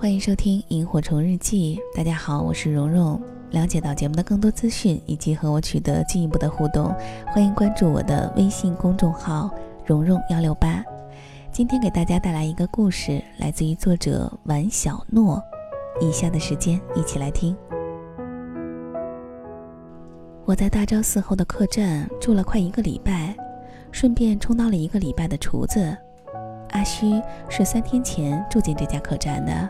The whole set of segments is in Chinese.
欢迎收听《萤火虫日记》。大家好，我是蓉蓉。了解到节目的更多资讯以及和我取得进一步的互动，欢迎关注我的微信公众号“蓉蓉幺六八”。今天给大家带来一个故事，来自于作者王小诺。以下的时间一起来听。我在大昭寺后的客栈住了快一个礼拜，顺便充当了一个礼拜的厨子。阿虚是三天前住进这家客栈的，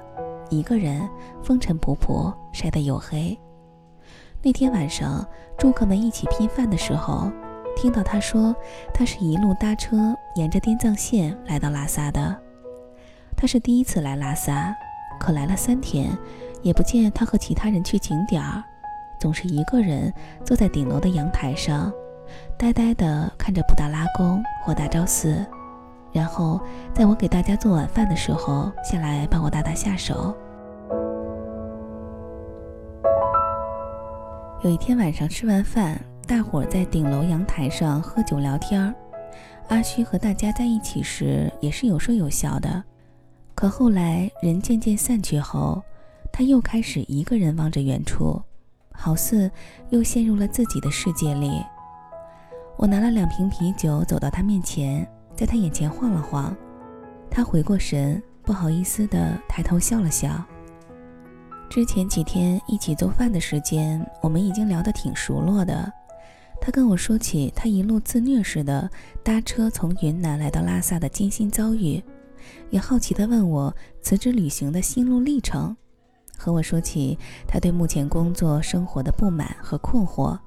一个人，风尘仆仆，晒得黝黑。那天晚上，住客们一起拼饭的时候，听到他说，他是一路搭车沿着滇藏线来到拉萨的。他是第一次来拉萨，可来了三天，也不见他和其他人去景点儿，总是一个人坐在顶楼的阳台上，呆呆地看着布达拉宫或大昭寺，然后在我给大家做晚饭的时候，下来帮我打打下手。有一天晚上吃完饭，大伙儿在顶楼阳台上喝酒聊天儿。阿虚和大家在一起时也是有说有笑的，可后来人渐渐散去后，他又开始一个人望着远处，好似又陷入了自己的世界里。我拿了两瓶啤酒走到他面前，在他眼前晃了晃，他回过神，不好意思地抬头笑了笑。之前几天一起做饭的时间，我们已经聊得挺熟络的。他跟我说起他一路自虐似的搭车从云南来到拉萨的艰辛遭遇，也好奇地问我辞职旅行的心路历程，和我说起他对目前工作生活的不满和困惑。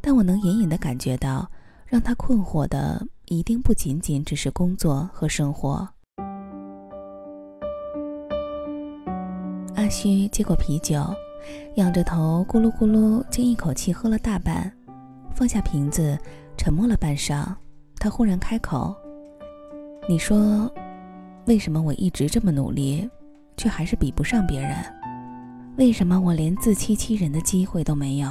但我能隐隐地感觉到，让他困惑的一定不仅仅只是工作和生活。阿虚接过啤酒，仰着头咕噜咕噜，竟一口气喝了大半，放下瓶子，沉默了半晌。他忽然开口：“你说，为什么我一直这么努力，却还是比不上别人？为什么我连自欺欺人的机会都没有？”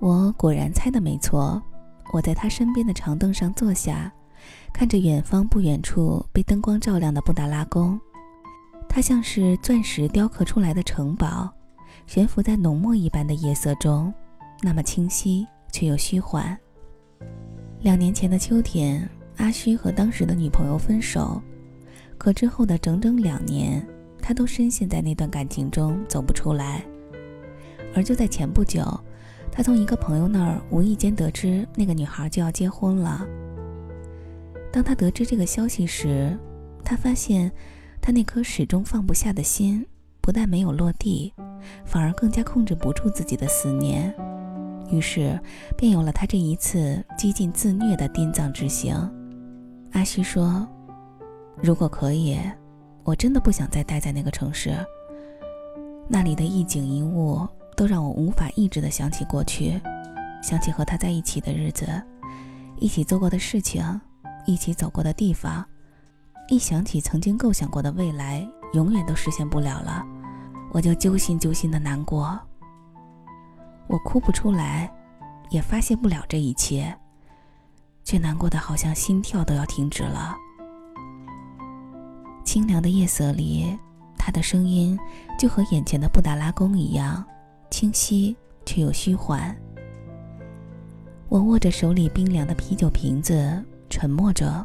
我果然猜的没错，我在他身边的长凳上坐下。看着远方不远处被灯光照亮的布达拉宫，它像是钻石雕刻出来的城堡，悬浮在浓墨一般的夜色中，那么清晰却又虚幻。两年前的秋天，阿虚和当时的女朋友分手，可之后的整整两年，他都深陷在那段感情中走不出来。而就在前不久，他从一个朋友那儿无意间得知那个女孩就要结婚了。当他得知这个消息时，他发现，他那颗始终放不下的心，不但没有落地，反而更加控制不住自己的思念。于是，便有了他这一次几近自虐的滇藏之行。阿虚说：“如果可以，我真的不想再待在那个城市。那里的一景一物都让我无法抑制的想起过去，想起和他在一起的日子，一起做过的事情。”一起走过的地方，一想起曾经构想过的未来，永远都实现不了了，我就揪心揪心的难过。我哭不出来，也发现不了这一切，却难过的好像心跳都要停止了。清凉的夜色里，他的声音就和眼前的布达拉宫一样，清晰却又虚幻。我握着手里冰凉的啤酒瓶子。沉默着，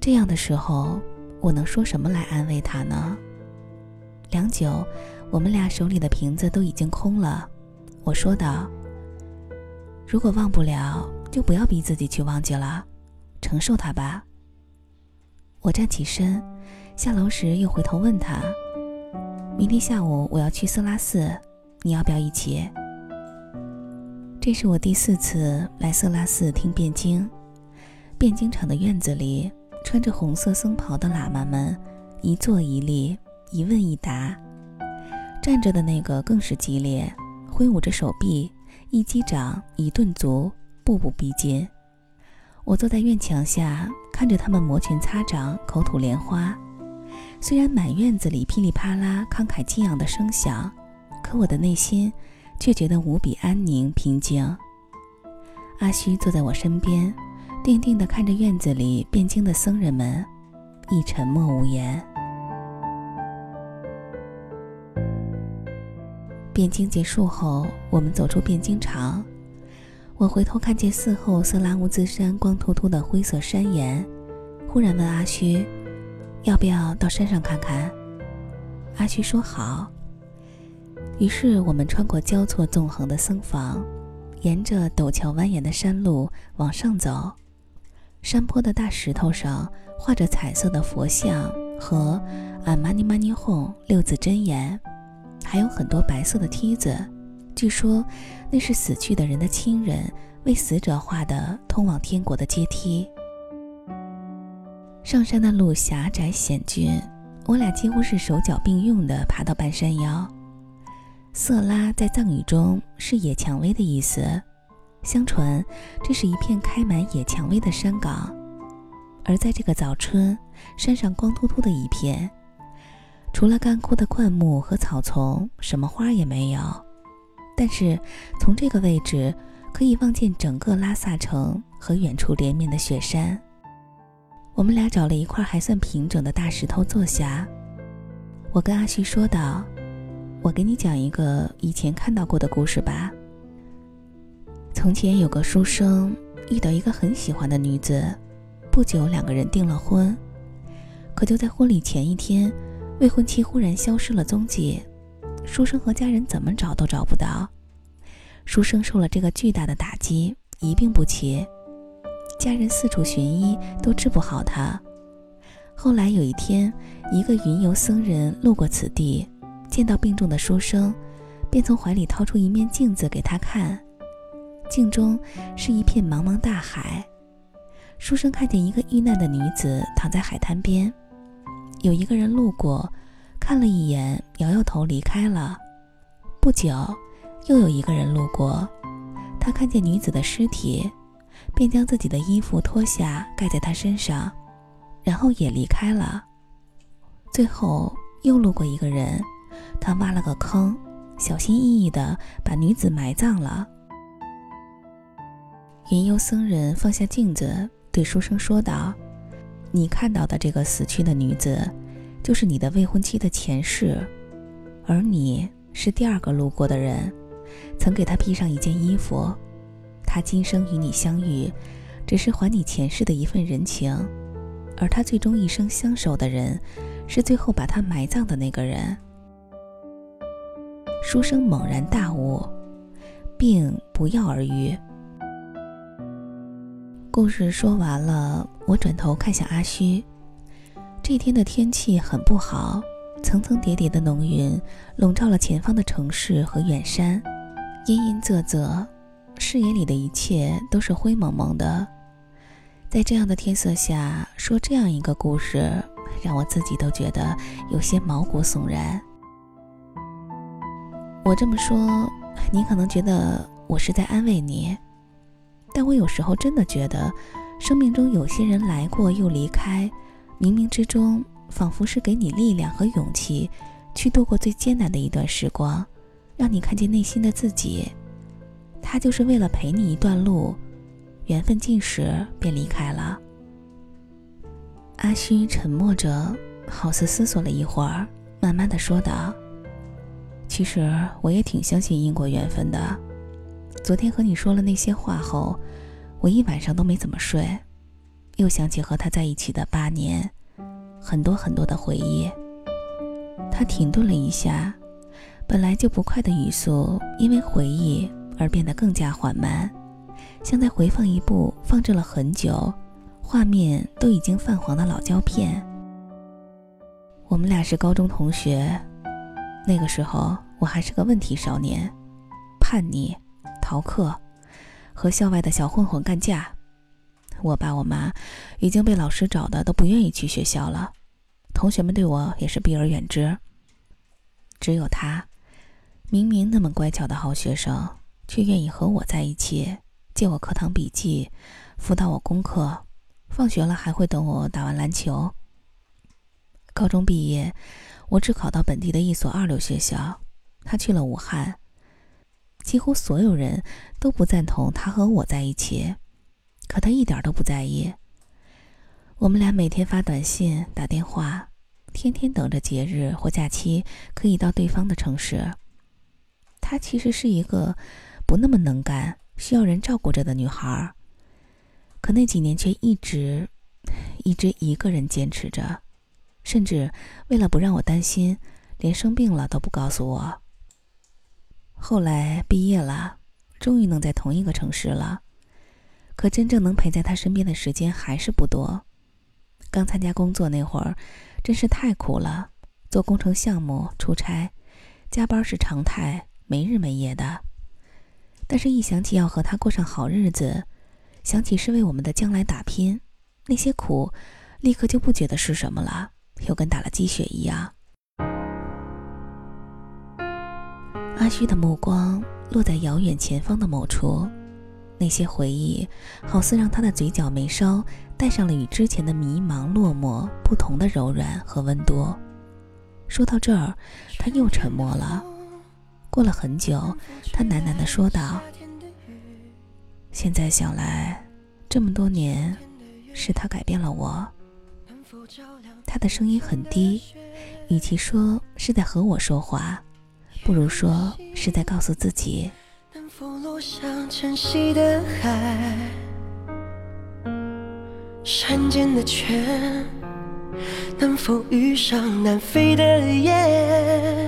这样的时候，我能说什么来安慰他呢？良久，我们俩手里的瓶子都已经空了。我说道：“如果忘不了，就不要逼自己去忘记了，承受它吧。”我站起身，下楼时又回头问他：“明天下午我要去色拉寺，你要不要一起？”这是我第四次来色拉寺听辩经。辩经场的院子里，穿着红色僧袍的喇嘛们一坐一立，一问一答。站着的那个更是激烈，挥舞着手臂，一击掌，一顿足，步步逼近。我坐在院墙下，看着他们摩拳擦掌，口吐莲花。虽然满院子里噼里啪啦、慷慨激昂的声响，可我的内心。却觉得无比安宁平静。阿虚坐在我身边，定定地看着院子里辩经的僧人们，亦沉默无言。辩经结束后，我们走出辩经场。我回头看见寺后色拉乌兹山光秃秃的灰色山岩，忽然问阿虚：“要不要到山上看看？”阿虚说：“好。”于是我们穿过交错纵横的僧房，沿着陡峭蜿蜒的山路往上走。山坡的大石头上画着彩色的佛像和“阿玛尼玛尼哄”六字真言。还有很多白色的梯子，据说那是死去的人的亲人为死者画的通往天国的阶梯。上山的路狭窄险峻，我俩几乎是手脚并用地爬到半山腰。色拉在藏语中是野蔷薇的意思，相传这是一片开满野蔷薇的山岗。而在这个早春，山上光秃秃的一片。除了干枯的灌木和草丛，什么花也没有。但是从这个位置可以望见整个拉萨城和远处连绵的雪山。我们俩找了一块还算平整的大石头坐下。我跟阿旭说道：“我给你讲一个以前看到过的故事吧。从前有个书生遇到一个很喜欢的女子，不久两个人订了婚。可就在婚礼前一天。”未婚妻忽然消失了踪迹，书生和家人怎么找都找不到。书生受了这个巨大的打击，一病不起，家人四处寻医都治不好他。后来有一天，一个云游僧人路过此地，见到病重的书生，便从怀里掏出一面镜子给他看，镜中是一片茫茫大海。书生看见一个遇难的女子躺在海滩边。有一个人路过，看了一眼，摇摇头离开了。不久，又有一个人路过，他看见女子的尸体，便将自己的衣服脱下盖在她身上，然后也离开了。最后又路过一个人，他挖了个坑，小心翼翼地把女子埋葬了。云游僧人放下镜子，对书生说道。你看到的这个死去的女子，就是你的未婚妻的前世，而你是第二个路过的人，曾给她披上一件衣服。他今生与你相遇，只是还你前世的一份人情，而他最终一生相守的人，是最后把他埋葬的那个人。书生猛然大悟，病不药而愈。故事说完了，我转头看向阿虚。这天的天气很不好，层层叠叠的浓云笼罩了前方的城市和远山，阴阴仄仄，视野里的一切都是灰蒙蒙的。在这样的天色下说这样一个故事，让我自己都觉得有些毛骨悚然。我这么说，你可能觉得我是在安慰你。但我有时候真的觉得，生命中有些人来过又离开，冥冥之中仿佛是给你力量和勇气，去度过最艰难的一段时光，让你看见内心的自己。他就是为了陪你一段路，缘分尽时便离开了。阿虚沉默着，好似思索了一会儿，慢慢的说道：“其实我也挺相信因果缘分的。”昨天和你说了那些话后，我一晚上都没怎么睡，又想起和他在一起的八年，很多很多的回忆。他停顿了一下，本来就不快的语速因为回忆而变得更加缓慢，像在回放一部放置了很久、画面都已经泛黄的老胶片。我们俩是高中同学，那个时候我还是个问题少年，叛逆。逃课，和校外的小混混干架。我爸我妈已经被老师找的都不愿意去学校了，同学们对我也是避而远之。只有他，明明那么乖巧的好学生，却愿意和我在一起，借我课堂笔记，辅导我功课，放学了还会等我打完篮球。高中毕业，我只考到本地的一所二流学校，他去了武汉。几乎所有人都不赞同他和我在一起，可他一点都不在意。我们俩每天发短信、打电话，天天等着节日或假期可以到对方的城市。他其实是一个不那么能干、需要人照顾着的女孩，可那几年却一直、一直一个人坚持着，甚至为了不让我担心，连生病了都不告诉我。后来毕业了，终于能在同一个城市了。可真正能陪在他身边的时间还是不多。刚参加工作那会儿，真是太苦了，做工程项目出差，加班是常态，没日没夜的。但是，一想起要和他过上好日子，想起是为我们的将来打拼，那些苦，立刻就不觉得是什么了，又跟打了鸡血一样。阿虚的目光落在遥远前方的某处。那些回忆，好似让他的嘴角眉梢带上了与之前的迷茫落寞不同的柔软和温度。说到这儿，他又沉默了。过了很久，他喃喃地说道：“现在想来，这么多年，是他改变了我。”他的声音很低，与其说是在和我说话，不如说是在告诉自己。能否落向晨曦的海，山间的泉？能否遇上南飞的雁？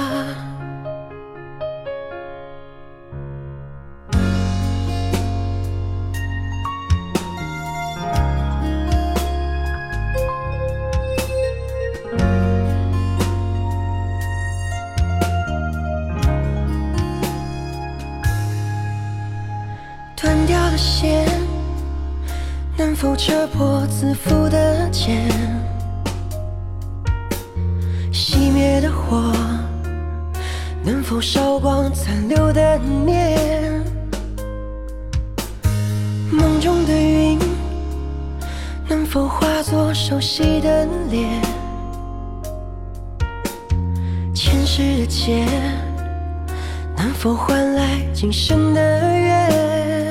这破自负的茧？熄灭的火，能否烧光残留的念？梦中的云，能否化作熟悉的脸？前世的劫，能否换来今生的缘？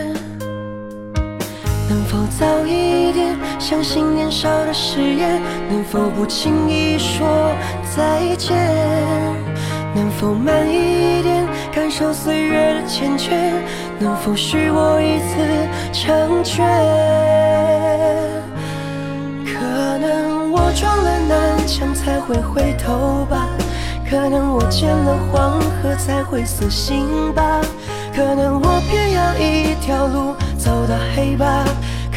能否早一点相信年少的誓言？能否不轻易说再见？能否慢一点感受岁月的缱绻？能否许我一次成全？可能我撞了南墙才会回头吧，可能我见了黄河才会死心吧，可能我偏要一条路。走到黑吧，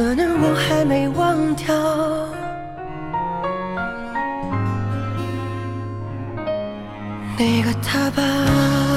可能我还没忘掉那个他吧。